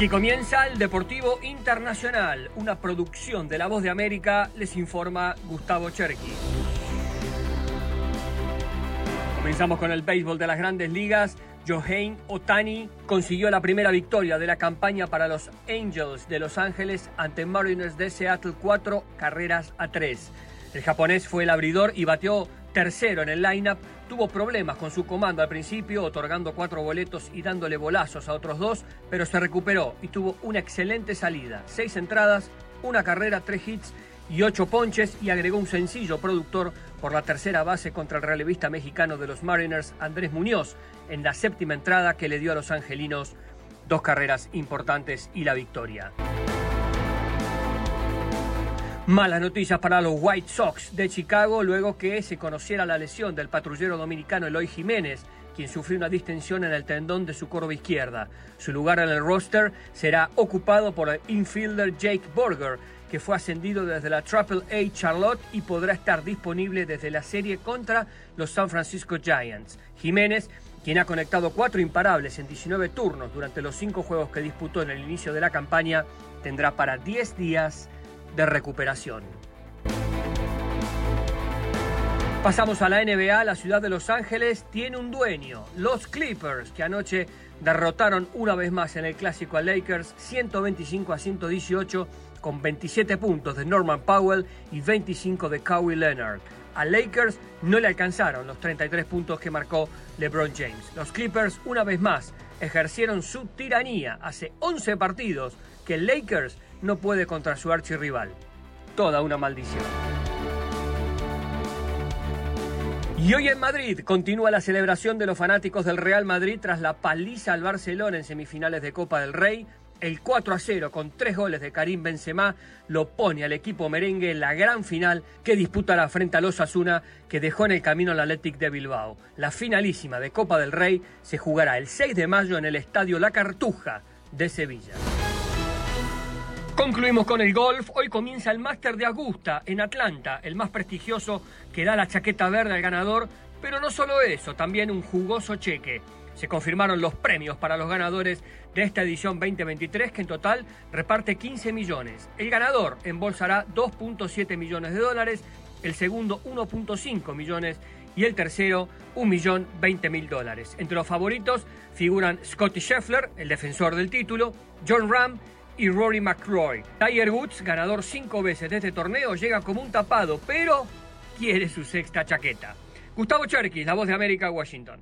Aquí comienza el Deportivo Internacional, una producción de La Voz de América, les informa Gustavo Cherky. Comenzamos con el béisbol de las grandes ligas. Johann Otani consiguió la primera victoria de la campaña para los Angels de Los Ángeles ante Mariners de Seattle, cuatro carreras a tres. El japonés fue el abridor y bateó tercero en el lineup. Tuvo problemas con su comando al principio, otorgando cuatro boletos y dándole bolazos a otros dos, pero se recuperó y tuvo una excelente salida. Seis entradas, una carrera, tres hits y ocho ponches y agregó un sencillo productor por la tercera base contra el relevista mexicano de los Mariners, Andrés Muñoz, en la séptima entrada que le dio a los angelinos dos carreras importantes y la victoria. Malas noticias para los White Sox de Chicago luego que se conociera la lesión del patrullero dominicano Eloy Jiménez, quien sufrió una distensión en el tendón de su corva izquierda. Su lugar en el roster será ocupado por el infielder Jake Burger, que fue ascendido desde la Triple A Charlotte y podrá estar disponible desde la serie contra los San Francisco Giants. Jiménez, quien ha conectado cuatro imparables en 19 turnos durante los cinco juegos que disputó en el inicio de la campaña, tendrá para 10 días de recuperación. Pasamos a la NBA, la ciudad de Los Ángeles tiene un dueño, los Clippers, que anoche derrotaron una vez más en el clásico a Lakers 125 a 118 con 27 puntos de Norman Powell y 25 de Kawhi Leonard. A Lakers no le alcanzaron los 33 puntos que marcó LeBron James. Los Clippers una vez más ejercieron su tiranía hace 11 partidos que Lakers no puede contra su archirrival. Toda una maldición. Y hoy en Madrid continúa la celebración de los fanáticos del Real Madrid tras la paliza al Barcelona en semifinales de Copa del Rey. El 4 a 0 con tres goles de Karim Benzema lo pone al equipo merengue en la gran final que disputará frente a los Asuna que dejó en el camino al Athletic de Bilbao. La finalísima de Copa del Rey se jugará el 6 de mayo en el Estadio La Cartuja de Sevilla. Concluimos con el golf. Hoy comienza el Máster de Augusta en Atlanta, el más prestigioso que da la chaqueta verde al ganador. Pero no solo eso, también un jugoso cheque. Se confirmaron los premios para los ganadores de esta edición 2023, que en total reparte 15 millones. El ganador embolsará 2.7 millones de dólares, el segundo 1.5 millones y el tercero 1.020.000 dólares. Entre los favoritos figuran Scotty Scheffler, el defensor del título, John Ram, y Rory McCroy. Tiger Woods, ganador cinco veces de este torneo, llega como un tapado, pero quiere su sexta chaqueta. Gustavo Cherkis, La Voz de América, Washington.